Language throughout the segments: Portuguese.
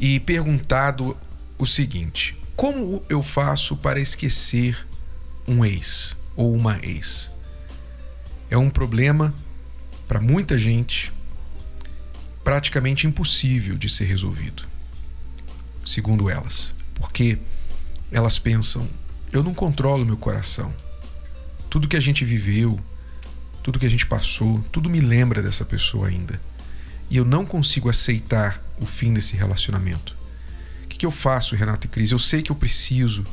e perguntado o seguinte: como eu faço para esquecer um ex ou uma ex? É um problema para muita gente praticamente impossível de ser resolvido, segundo elas, porque elas pensam: eu não controlo meu coração. Tudo que a gente viveu, tudo que a gente passou, tudo me lembra dessa pessoa ainda. E eu não consigo aceitar o fim desse relacionamento. O que, que eu faço, Renato e Cris? Eu sei que eu preciso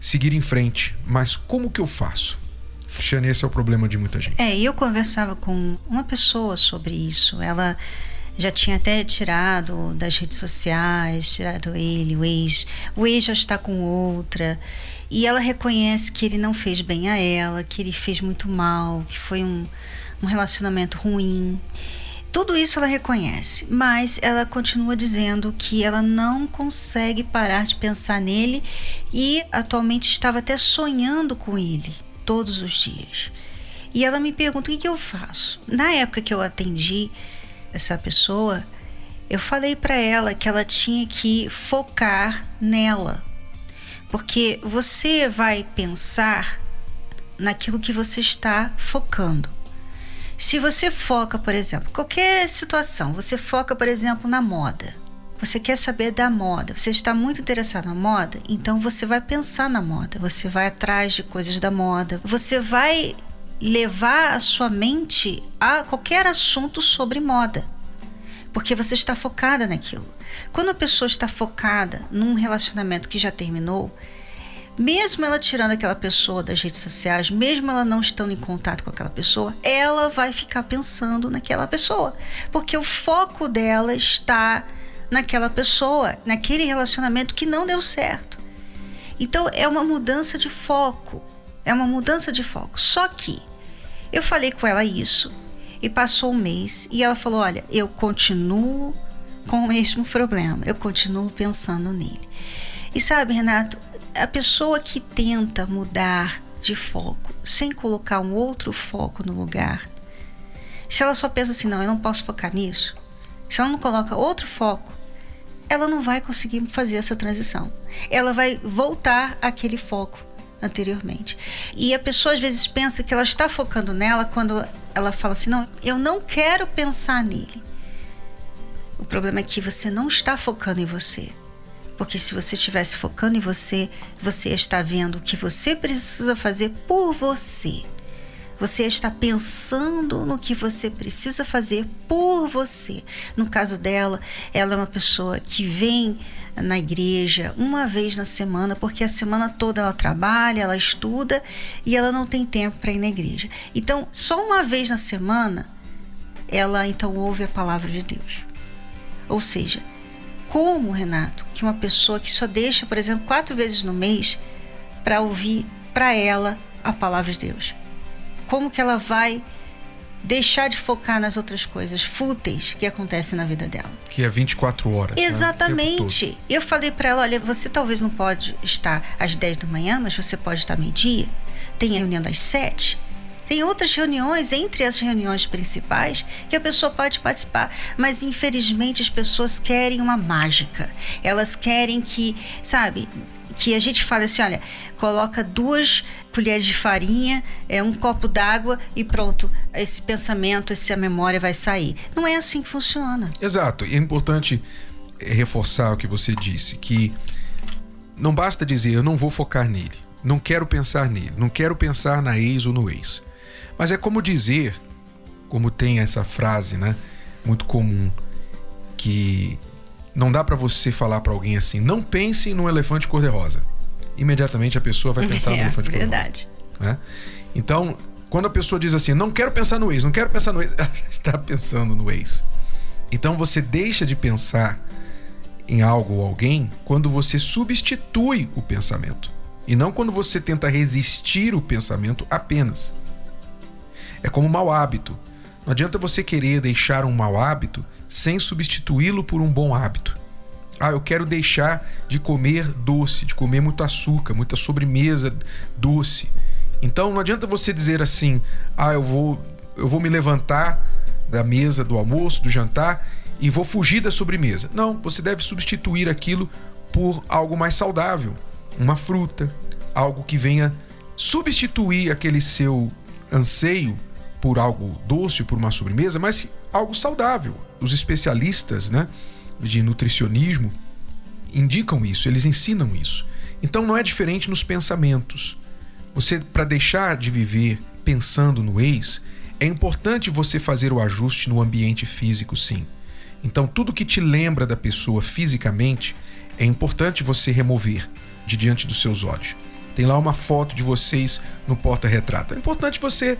seguir em frente, mas como que eu faço? Xane, esse é o problema de muita gente. É, eu conversava com uma pessoa sobre isso. Ela já tinha até tirado das redes sociais, tirado ele, o ex. O ex já está com outra. E ela reconhece que ele não fez bem a ela, que ele fez muito mal, que foi um, um relacionamento ruim. Tudo isso ela reconhece, mas ela continua dizendo que ela não consegue parar de pensar nele e atualmente estava até sonhando com ele todos os dias. E ela me pergunta o que, que eu faço. Na época que eu atendi essa pessoa, eu falei para ela que ela tinha que focar nela, porque você vai pensar naquilo que você está focando. Se você foca, por exemplo, qualquer situação, você foca, por exemplo, na moda. Você quer saber da moda, você está muito interessado na moda, então você vai pensar na moda, você vai atrás de coisas da moda, você vai levar a sua mente a qualquer assunto sobre moda, porque você está focada naquilo. Quando a pessoa está focada num relacionamento que já terminou, mesmo ela tirando aquela pessoa das redes sociais, mesmo ela não estando em contato com aquela pessoa, ela vai ficar pensando naquela pessoa, porque o foco dela está naquela pessoa, naquele relacionamento que não deu certo. Então é uma mudança de foco, é uma mudança de foco. Só que eu falei com ela isso e passou um mês e ela falou: Olha, eu continuo com o mesmo problema, eu continuo pensando nele. E sabe, Renato, a pessoa que tenta mudar de foco sem colocar um outro foco no lugar, se ela só pensa assim, não, eu não posso focar nisso, se ela não coloca outro foco, ela não vai conseguir fazer essa transição. Ela vai voltar àquele foco anteriormente. E a pessoa às vezes pensa que ela está focando nela quando ela fala assim: não, eu não quero pensar nele. O problema é que você não está focando em você. Porque se você estivesse focando em você, você está vendo o que você precisa fazer por você. Você está pensando no que você precisa fazer por você. No caso dela, ela é uma pessoa que vem na igreja uma vez na semana, porque a semana toda ela trabalha, ela estuda e ela não tem tempo para ir na igreja. Então, só uma vez na semana ela então ouve a palavra de Deus. Ou seja, como, Renato, que uma pessoa que só deixa, por exemplo, quatro vezes no mês para ouvir para ela a palavra de Deus? Como que ela vai deixar de focar nas outras coisas fúteis que acontecem na vida dela? Que é 24 horas. Né? Exatamente. Né? Eu falei para ela: olha, você talvez não pode estar às 10 da manhã, mas você pode estar meio-dia. Tem a reunião das 7 tem outras reuniões, entre as reuniões principais, que a pessoa pode participar. Mas, infelizmente, as pessoas querem uma mágica. Elas querem que, sabe, que a gente fale assim: olha, coloca duas colheres de farinha, é um copo d'água e pronto, esse pensamento, essa memória vai sair. Não é assim que funciona. Exato. E é importante reforçar o que você disse, que não basta dizer eu não vou focar nele, não quero pensar nele, não quero pensar na ex ou no ex. Mas é como dizer, como tem essa frase, né, muito comum, que não dá para você falar para alguém assim, não pense no elefante cor-de-rosa. Imediatamente a pessoa vai pensar é, no elefante cor-de-rosa. Verdade. Né? Então, quando a pessoa diz assim, não quero pensar no ex, não quero pensar no ex, ela já está pensando no ex. Então você deixa de pensar em algo ou alguém quando você substitui o pensamento e não quando você tenta resistir o pensamento apenas. É como um mau hábito. Não adianta você querer deixar um mau hábito sem substituí-lo por um bom hábito. Ah, eu quero deixar de comer doce, de comer muito açúcar, muita sobremesa doce. Então não adianta você dizer assim: "Ah, eu vou eu vou me levantar da mesa do almoço, do jantar e vou fugir da sobremesa". Não, você deve substituir aquilo por algo mais saudável, uma fruta, algo que venha substituir aquele seu anseio por algo doce, por uma sobremesa, mas algo saudável. Os especialistas, né, de nutricionismo indicam isso, eles ensinam isso. Então não é diferente nos pensamentos. Você para deixar de viver pensando no ex, é importante você fazer o ajuste no ambiente físico, sim. Então tudo que te lembra da pessoa fisicamente é importante você remover de diante dos seus olhos. Tem lá uma foto de vocês no porta-retrato. É importante você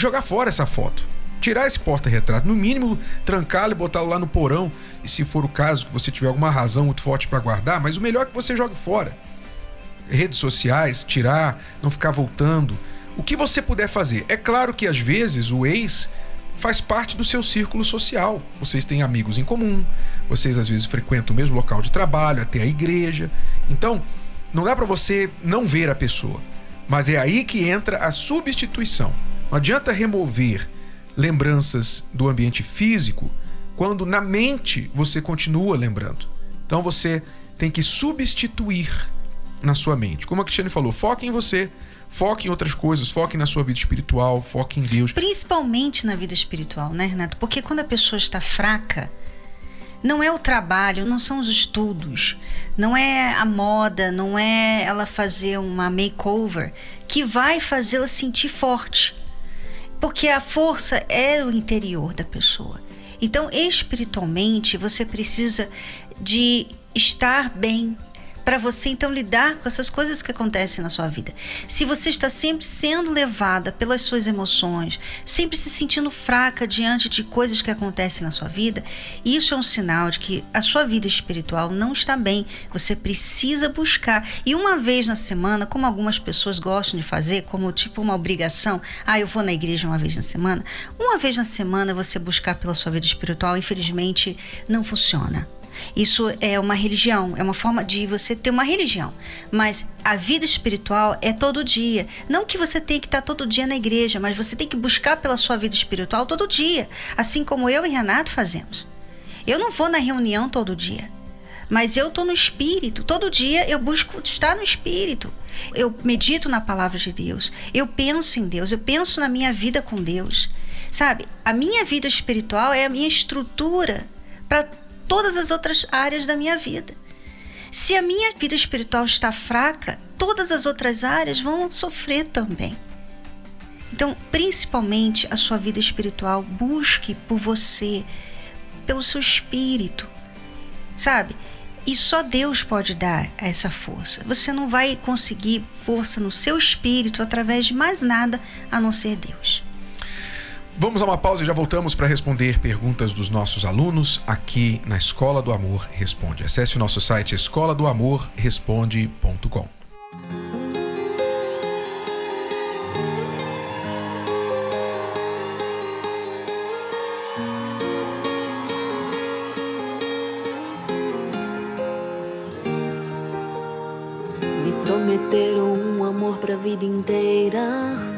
jogar fora essa foto. Tirar esse porta-retrato, no mínimo trancá-lo e botá-lo lá no porão, e se for o caso que você tiver alguma razão muito forte para guardar, mas o melhor é que você jogue fora. Redes sociais, tirar, não ficar voltando. O que você puder fazer. É claro que às vezes o ex faz parte do seu círculo social. Vocês têm amigos em comum, vocês às vezes frequentam o mesmo local de trabalho, até a igreja. Então, não dá para você não ver a pessoa. Mas é aí que entra a substituição. Não adianta remover lembranças do ambiente físico quando na mente você continua lembrando. Então você tem que substituir na sua mente. Como a Cristiane falou, foque em você, foque em outras coisas, foque na sua vida espiritual, foque em Deus. Principalmente na vida espiritual, né, Renato? Porque quando a pessoa está fraca, não é o trabalho, não são os estudos, não é a moda, não é ela fazer uma makeover que vai fazê-la sentir forte. Porque a força é o interior da pessoa. Então, espiritualmente, você precisa de estar bem, para você então lidar com essas coisas que acontecem na sua vida. Se você está sempre sendo levada pelas suas emoções, sempre se sentindo fraca diante de coisas que acontecem na sua vida, isso é um sinal de que a sua vida espiritual não está bem. Você precisa buscar. E uma vez na semana, como algumas pessoas gostam de fazer, como tipo uma obrigação, ah, eu vou na igreja uma vez na semana. Uma vez na semana você buscar pela sua vida espiritual, infelizmente, não funciona. Isso é uma religião, é uma forma de você ter uma religião. Mas a vida espiritual é todo dia. Não que você tenha que estar todo dia na igreja, mas você tem que buscar pela sua vida espiritual todo dia. Assim como eu e Renato fazemos. Eu não vou na reunião todo dia. Mas eu estou no espírito. Todo dia eu busco estar no espírito. Eu medito na palavra de Deus. Eu penso em Deus. Eu penso na minha vida com Deus. Sabe? A minha vida espiritual é a minha estrutura para todas as outras áreas da minha vida. Se a minha vida espiritual está fraca, todas as outras áreas vão sofrer também. Então, principalmente a sua vida espiritual, busque por você, pelo seu espírito, sabe? E só Deus pode dar essa força. Você não vai conseguir força no seu espírito através de mais nada a não ser Deus. Vamos a uma pausa e já voltamos para responder perguntas dos nossos alunos aqui na Escola do Amor Responde. Acesse o nosso site escola do amor responde.com. Me prometeram um amor pra vida inteira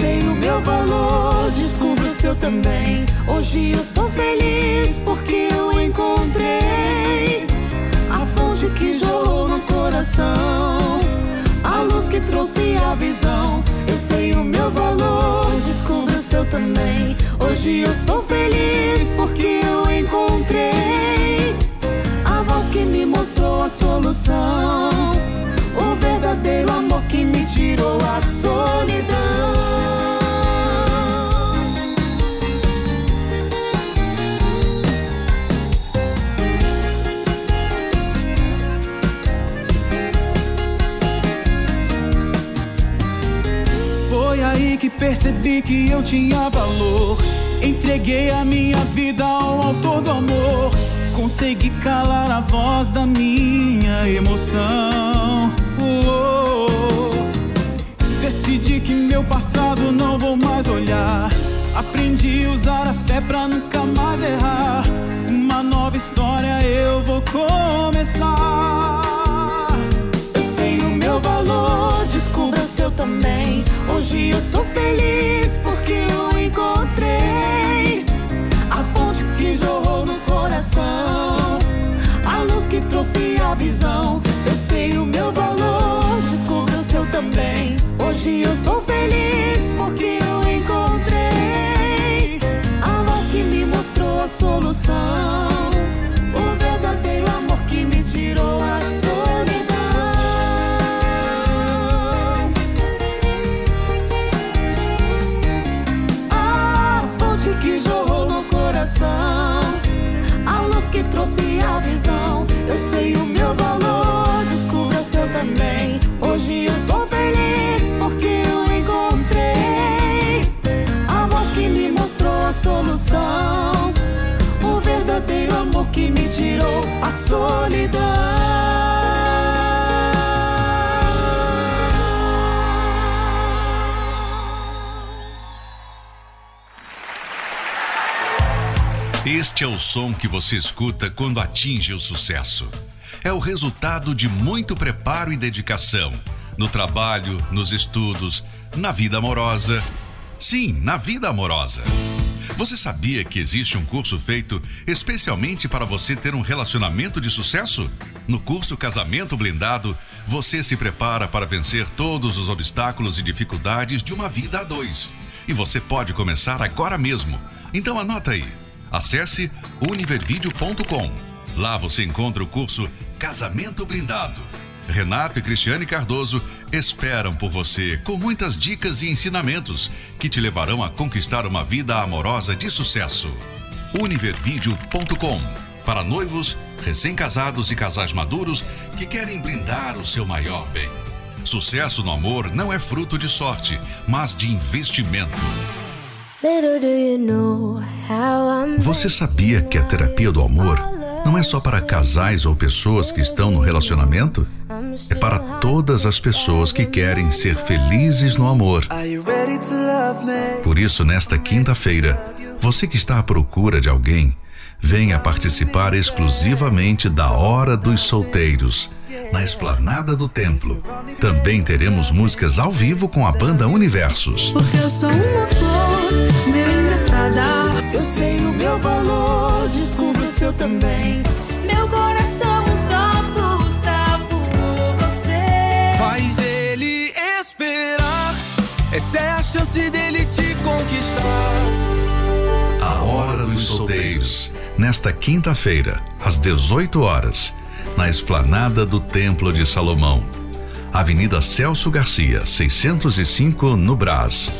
Sei o meu valor, descubra o seu também. Hoje eu sou feliz porque eu encontrei a fonte que jorrou no coração, a luz que trouxe a visão. Eu sei o meu valor, descubra o seu também. Hoje eu sou feliz porque eu encontrei a voz que me mostrou a solução. Verdadeiro amor que me tirou a solidão. Foi aí que percebi que eu tinha valor. Entreguei a minha vida ao autor do amor. Consegui calar a voz da minha emoção. Decidi que meu passado não vou mais olhar. Aprendi a usar a fé pra nunca mais errar. Uma nova história eu vou começar. Eu sei o meu valor, descubra o seu também. Hoje eu sou feliz porque eu encontrei a fonte que jorrou no coração, a luz que trouxe a visão. Eu sei o meu valor, o seu também. Hoje eu sou feliz porque eu encontrei a voz que me mostrou a solução, som que você escuta quando atinge o sucesso. É o resultado de muito preparo e dedicação no trabalho, nos estudos, na vida amorosa. Sim, na vida amorosa. Você sabia que existe um curso feito especialmente para você ter um relacionamento de sucesso? No curso Casamento Blindado, você se prepara para vencer todos os obstáculos e dificuldades de uma vida a dois. E você pode começar agora mesmo. Então anota aí. Acesse univervideo.com. Lá você encontra o curso Casamento Blindado. Renato e Cristiane Cardoso esperam por você com muitas dicas e ensinamentos que te levarão a conquistar uma vida amorosa de sucesso. Univervideo.com para noivos, recém-casados e casais maduros que querem blindar o seu maior bem. Sucesso no amor não é fruto de sorte, mas de investimento. Você sabia que a terapia do amor não é só para casais ou pessoas que estão no relacionamento? É para todas as pessoas que querem ser felizes no amor. Por isso, nesta quinta-feira, você que está à procura de alguém, venha participar exclusivamente da Hora dos Solteiros, na esplanada do templo. Também teremos músicas ao vivo com a banda Universos. Porque eu sou uma flor, meio engraçada. Eu sei o meu valor, descubra o seu também. Meu coração só pulsa por você. Faz ele esperar. Essa é a chance dele te conquistar. A Hora dos Solteiros, nesta quinta-feira, às 18 horas, na esplanada do Templo de Salomão. Avenida Celso Garcia, 605, no Brás.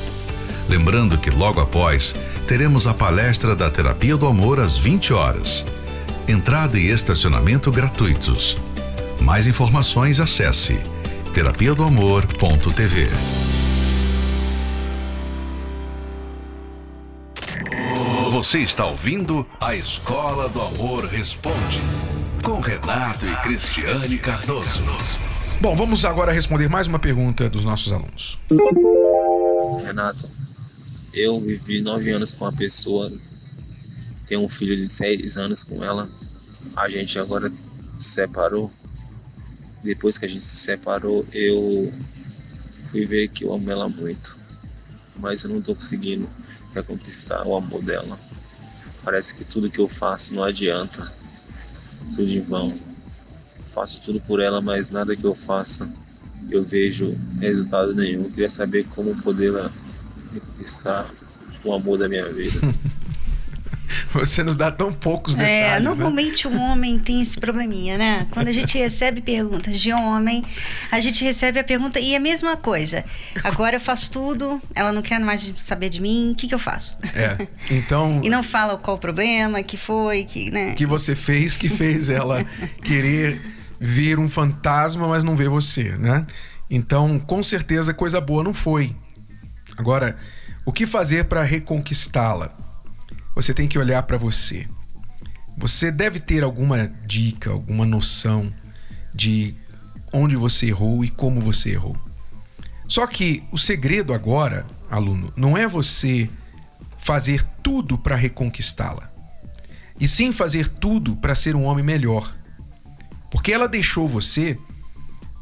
Lembrando que logo após teremos a palestra da Terapia do Amor às 20 horas. Entrada e estacionamento gratuitos. Mais informações acesse terapia do amor.tv. Você está ouvindo a Escola do Amor Responde com Renato e Cristiane Cardoso. Bom, vamos agora responder mais uma pergunta dos nossos alunos. Renato, eu vivi nove anos com uma pessoa, tenho um filho de seis anos com ela. A gente agora se separou. Depois que a gente se separou, eu fui ver que eu amo ela muito. mas eu não tô conseguindo reconquistar o amor dela. Parece que tudo que eu faço não adianta, tudo em vão. Faço tudo por ela, mas nada que eu faça eu vejo resultado nenhum. Eu queria saber como poder reconquistar o amor da minha vida. Você nos dá tão poucos É, detalhes, né? normalmente o homem tem esse probleminha, né? Quando a gente recebe perguntas de homem, a gente recebe a pergunta e é a mesma coisa. Agora eu faço tudo, ela não quer mais saber de mim, o que, que eu faço? É. Então, E não fala qual o problema, que foi, que, né? que você fez que fez ela querer ver um fantasma, mas não ver você, né? Então, com certeza, coisa boa não foi. Agora, o que fazer para reconquistá-la? Você tem que olhar para você. Você deve ter alguma dica, alguma noção de onde você errou e como você errou. Só que o segredo agora, aluno, não é você fazer tudo para reconquistá-la, e sim fazer tudo para ser um homem melhor. Porque ela deixou você,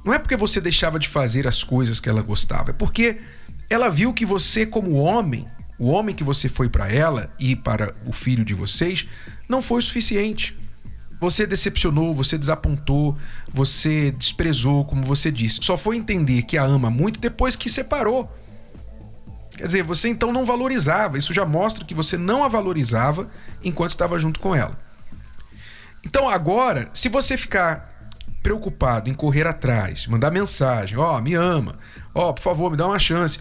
não é porque você deixava de fazer as coisas que ela gostava, é porque ela viu que você, como homem, o homem que você foi para ela e para o filho de vocês, não foi o suficiente. Você decepcionou, você desapontou, você desprezou, como você disse. Só foi entender que a ama muito depois que separou. Quer dizer, você então não valorizava. Isso já mostra que você não a valorizava enquanto estava junto com ela. Então agora, se você ficar preocupado em correr atrás, mandar mensagem, ó, me ama, ó, por favor, me dá uma chance.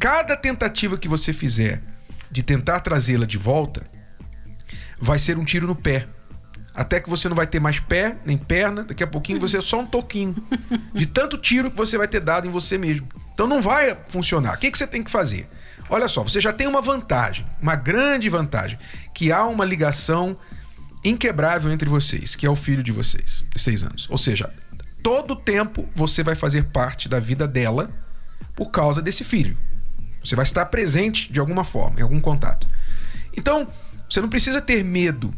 Cada tentativa que você fizer de tentar trazê-la de volta vai ser um tiro no pé. Até que você não vai ter mais pé, nem perna, daqui a pouquinho você é só um toquinho. De tanto tiro que você vai ter dado em você mesmo. Então não vai funcionar. O que, que você tem que fazer? Olha só, você já tem uma vantagem, uma grande vantagem, que há uma ligação inquebrável entre vocês, que é o filho de vocês, de seis anos. Ou seja, todo tempo você vai fazer parte da vida dela por causa desse filho. Você vai estar presente de alguma forma, em algum contato. Então, você não precisa ter medo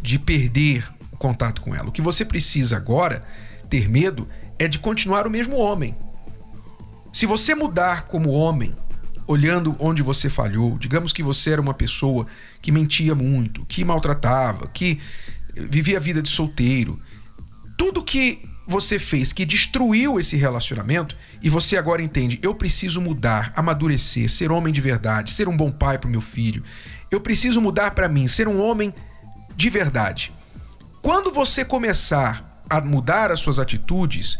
de perder o contato com ela. O que você precisa agora ter medo é de continuar o mesmo homem. Se você mudar como homem, olhando onde você falhou, digamos que você era uma pessoa que mentia muito, que maltratava, que vivia a vida de solteiro, tudo que você fez que destruiu esse relacionamento e você agora entende, eu preciso mudar, amadurecer, ser homem de verdade, ser um bom pai para meu filho. Eu preciso mudar para mim, ser um homem de verdade. Quando você começar a mudar as suas atitudes,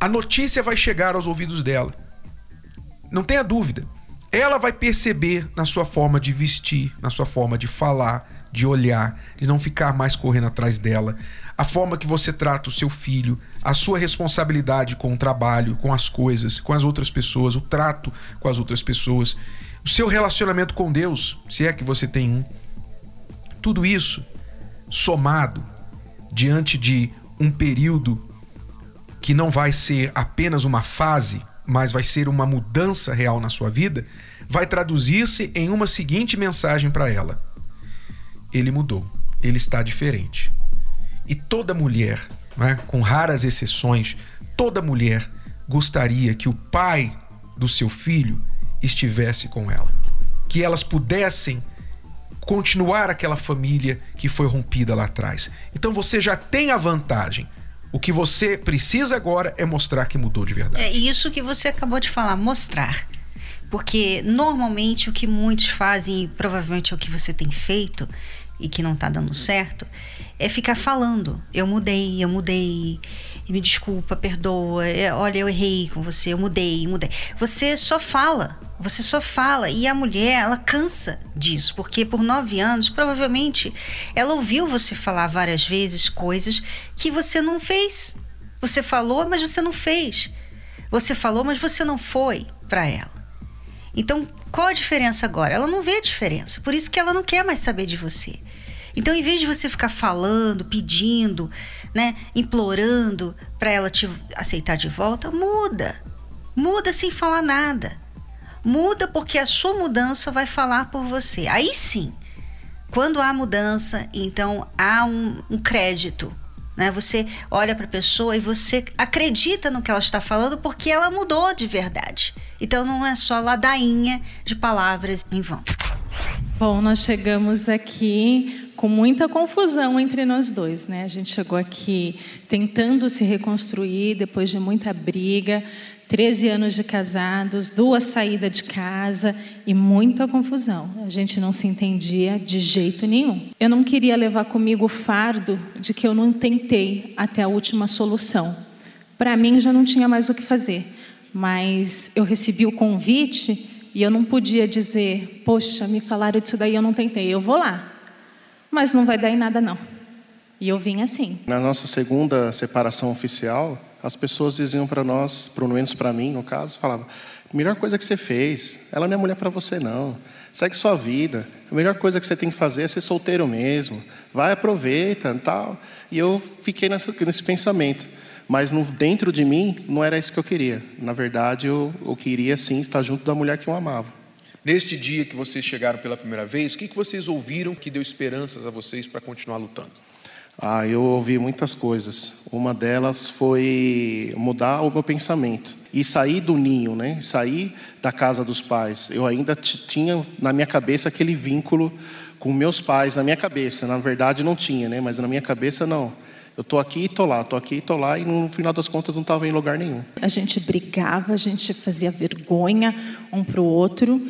a notícia vai chegar aos ouvidos dela. Não tenha dúvida. Ela vai perceber na sua forma de vestir, na sua forma de falar, de olhar, de não ficar mais correndo atrás dela, a forma que você trata o seu filho, a sua responsabilidade com o trabalho, com as coisas, com as outras pessoas, o trato com as outras pessoas, o seu relacionamento com Deus, se é que você tem um. Tudo isso somado diante de um período que não vai ser apenas uma fase, mas vai ser uma mudança real na sua vida, vai traduzir-se em uma seguinte mensagem para ela: Ele mudou, ele está diferente. E toda mulher, né, com raras exceções, toda mulher gostaria que o pai do seu filho estivesse com ela, que elas pudessem continuar aquela família que foi rompida lá atrás. Então você já tem a vantagem. O que você precisa agora é mostrar que mudou de verdade. É isso que você acabou de falar, mostrar. Porque normalmente o que muitos fazem, e provavelmente é o que você tem feito e que não tá dando certo, é ficar falando. Eu mudei, eu mudei, me desculpa, perdoa, é, olha, eu errei com você, eu mudei, mudei. Você só fala, você só fala. E a mulher, ela cansa disso, porque por nove anos, provavelmente, ela ouviu você falar várias vezes coisas que você não fez. Você falou, mas você não fez. Você falou, mas você não foi para ela. Então, qual a diferença agora? Ela não vê a diferença, por isso que ela não quer mais saber de você. Então, em vez de você ficar falando, pedindo, né, implorando para ela te aceitar de volta, muda. Muda sem falar nada. Muda porque a sua mudança vai falar por você. Aí sim, quando há mudança, então há um, um crédito Né? Você olha para a pessoa e você acredita no que ela está falando porque ela mudou de verdade. Então não é só ladainha de palavras em vão. Bom, nós chegamos aqui com muita confusão entre nós dois, né? A gente chegou aqui tentando se reconstruir depois de muita briga, 13 anos de casados, duas saídas de casa e muita confusão. A gente não se entendia de jeito nenhum. Eu não queria levar comigo o fardo de que eu não tentei até a última solução. Para mim já não tinha mais o que fazer, mas eu recebi o convite e eu não podia dizer, poxa, me falaram disso daí, eu não tentei, eu vou lá. Mas não vai dar em nada não. E eu vim assim. Na nossa segunda separação oficial, as pessoas diziam para nós, pelo menos para mim, no caso, falavam: melhor coisa que você fez, ela não é mulher para você não. Segue sua vida. A melhor coisa que você tem que fazer é ser solteiro mesmo. Vai, aproveita, tal. E eu fiquei nessa, nesse pensamento. Mas no, dentro de mim não era isso que eu queria. Na verdade, eu, eu queria sim estar junto da mulher que eu amava. Neste dia que vocês chegaram pela primeira vez, o que que vocês ouviram que deu esperanças a vocês para continuar lutando? Ah, eu ouvi muitas coisas. Uma delas foi mudar o meu pensamento e sair do ninho, né? Sair da casa dos pais. Eu ainda tinha na minha cabeça aquele vínculo com meus pais na minha cabeça. Na verdade não tinha, né? Mas na minha cabeça não. Eu tô aqui e tô lá, tô aqui e tô lá e no final das contas não estava em lugar nenhum. A gente brigava, a gente fazia vergonha um para o outro.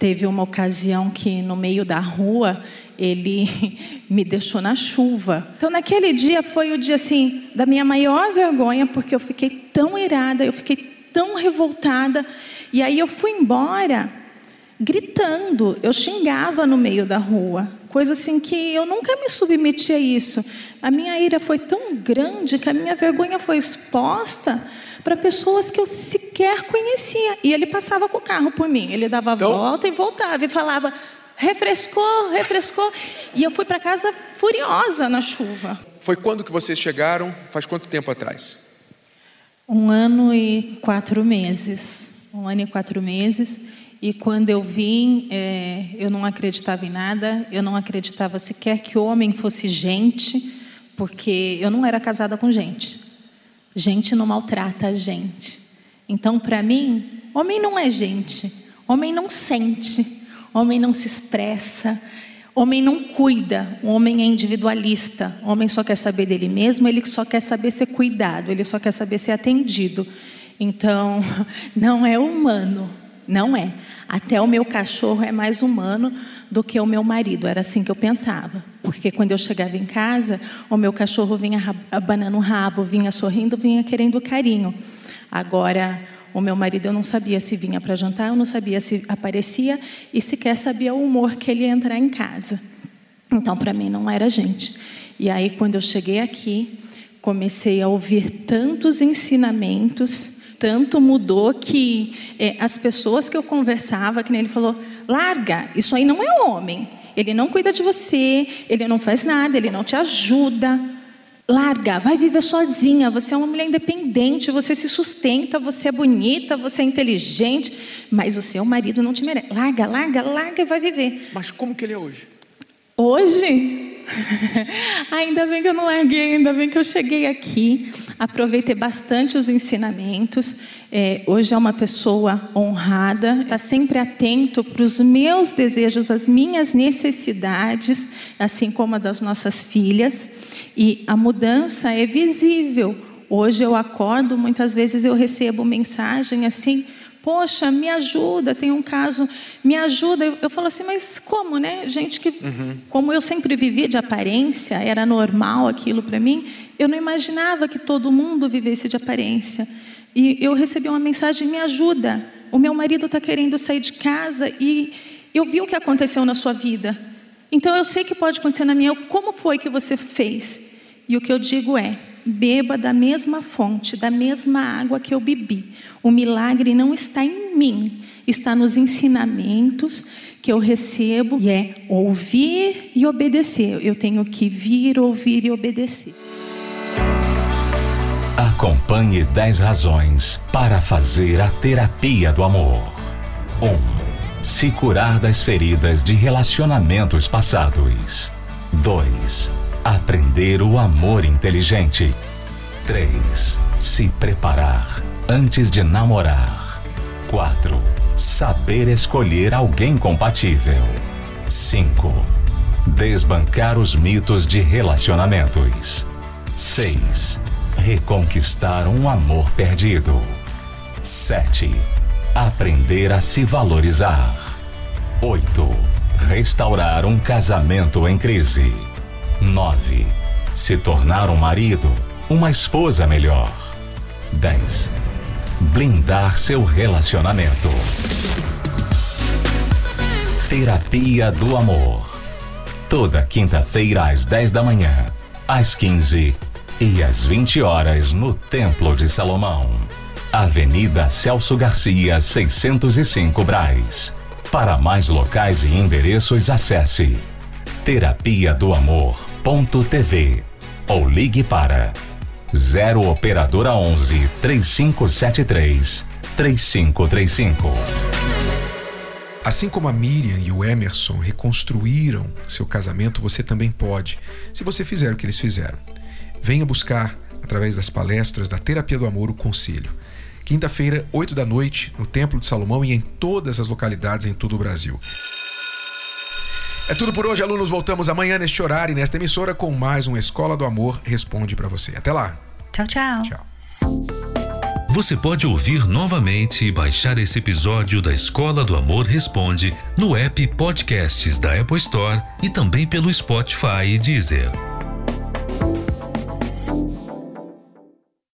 Teve uma ocasião que no meio da rua ele me deixou na chuva. Então naquele dia foi o dia assim da minha maior vergonha porque eu fiquei tão irada, eu fiquei tão revoltada e aí eu fui embora gritando, eu xingava no meio da rua, coisa assim que eu nunca me submeti a isso. A minha ira foi tão grande que a minha vergonha foi exposta para pessoas que eu sequer conhecia. E ele passava com o carro por mim, ele dava a volta e voltava e falava: refrescou, refrescou. E eu fui para casa furiosa na chuva. Foi quando que vocês chegaram? Faz quanto tempo atrás? Um ano e quatro meses. Um ano e quatro meses. E quando eu vim, é, eu não acreditava em nada, eu não acreditava sequer que homem fosse gente, porque eu não era casada com gente. Gente não maltrata a gente. Então, para mim, homem não é gente, homem não sente, homem não se expressa, homem não cuida, homem é individualista, homem só quer saber dele mesmo, ele só quer saber ser cuidado, ele só quer saber ser atendido. Então, não é humano, não é. Até o meu cachorro é mais humano do que o meu marido. Era assim que eu pensava. Porque quando eu chegava em casa, o meu cachorro vinha abanando o rabo, vinha sorrindo, vinha querendo carinho. Agora, o meu marido eu não sabia se vinha para jantar, eu não sabia se aparecia e sequer sabia o humor que ele ia entrar em casa. Então, para mim, não era gente. E aí, quando eu cheguei aqui, comecei a ouvir tantos ensinamentos, tanto mudou que eh, as pessoas que eu conversava, que nem ele falou, larga, isso aí não é homem. Ele não cuida de você, ele não faz nada, ele não te ajuda. Larga, vai viver sozinha. Você é uma mulher independente, você se sustenta, você é bonita, você é inteligente, mas o seu marido não te merece. Larga, larga, larga e vai viver. Mas como que ele é hoje? Hoje, ainda bem que eu não larguei, ainda bem que eu cheguei aqui, aproveitei bastante os ensinamentos. É, hoje é uma pessoa honrada, está sempre atento para os meus desejos, as minhas necessidades, assim como a das nossas filhas. E a mudança é visível. Hoje eu acordo, muitas vezes eu recebo mensagem assim. Poxa, me ajuda, tem um caso, me ajuda. Eu, eu falo assim, mas como, né? Gente que, como eu sempre vivi de aparência, era normal aquilo para mim, eu não imaginava que todo mundo vivesse de aparência. E eu recebi uma mensagem, me ajuda. O meu marido está querendo sair de casa e eu vi o que aconteceu na sua vida. Então eu sei que pode acontecer na minha. Como foi que você fez? E o que eu digo é: beba da mesma fonte, da mesma água que eu bebi. O milagre não está em mim, está nos ensinamentos que eu recebo e é ouvir e obedecer. Eu tenho que vir, ouvir e obedecer. Acompanhe 10 razões para fazer a terapia do amor. 1. Se curar das feridas de relacionamentos passados. 2. Aprender o amor inteligente. 3. Se preparar antes de namorar. 4. Saber escolher alguém compatível. 5. Desbancar os mitos de relacionamentos. 6. Reconquistar um amor perdido. 7. Aprender a se valorizar. 8. Restaurar um casamento em crise. 9. Se tornar um marido, uma esposa melhor. 10. Blindar seu relacionamento. Terapia do Amor. Toda quinta-feira às 10 da manhã, às 15 e às 20 horas no Templo de Salomão. Avenida Celso Garcia, 605 Braz. Para mais locais e endereços, acesse terapia do amor.tv ou ligue para 0 operadora 11 3573 3535. Assim como a Miriam e o Emerson reconstruíram seu casamento, você também pode, se você fizer o que eles fizeram. Venha buscar, através das palestras da Terapia do Amor, o conselho. Quinta-feira, 8 da noite, no Templo de Salomão e em todas as localidades em todo o Brasil. É tudo por hoje, alunos. Voltamos amanhã neste horário e nesta emissora com mais um Escola do Amor Responde para você. Até lá. Tchau, tchau. Tchau. Você pode ouvir novamente e baixar esse episódio da Escola do Amor Responde no app Podcasts da Apple Store e também pelo Spotify e Deezer.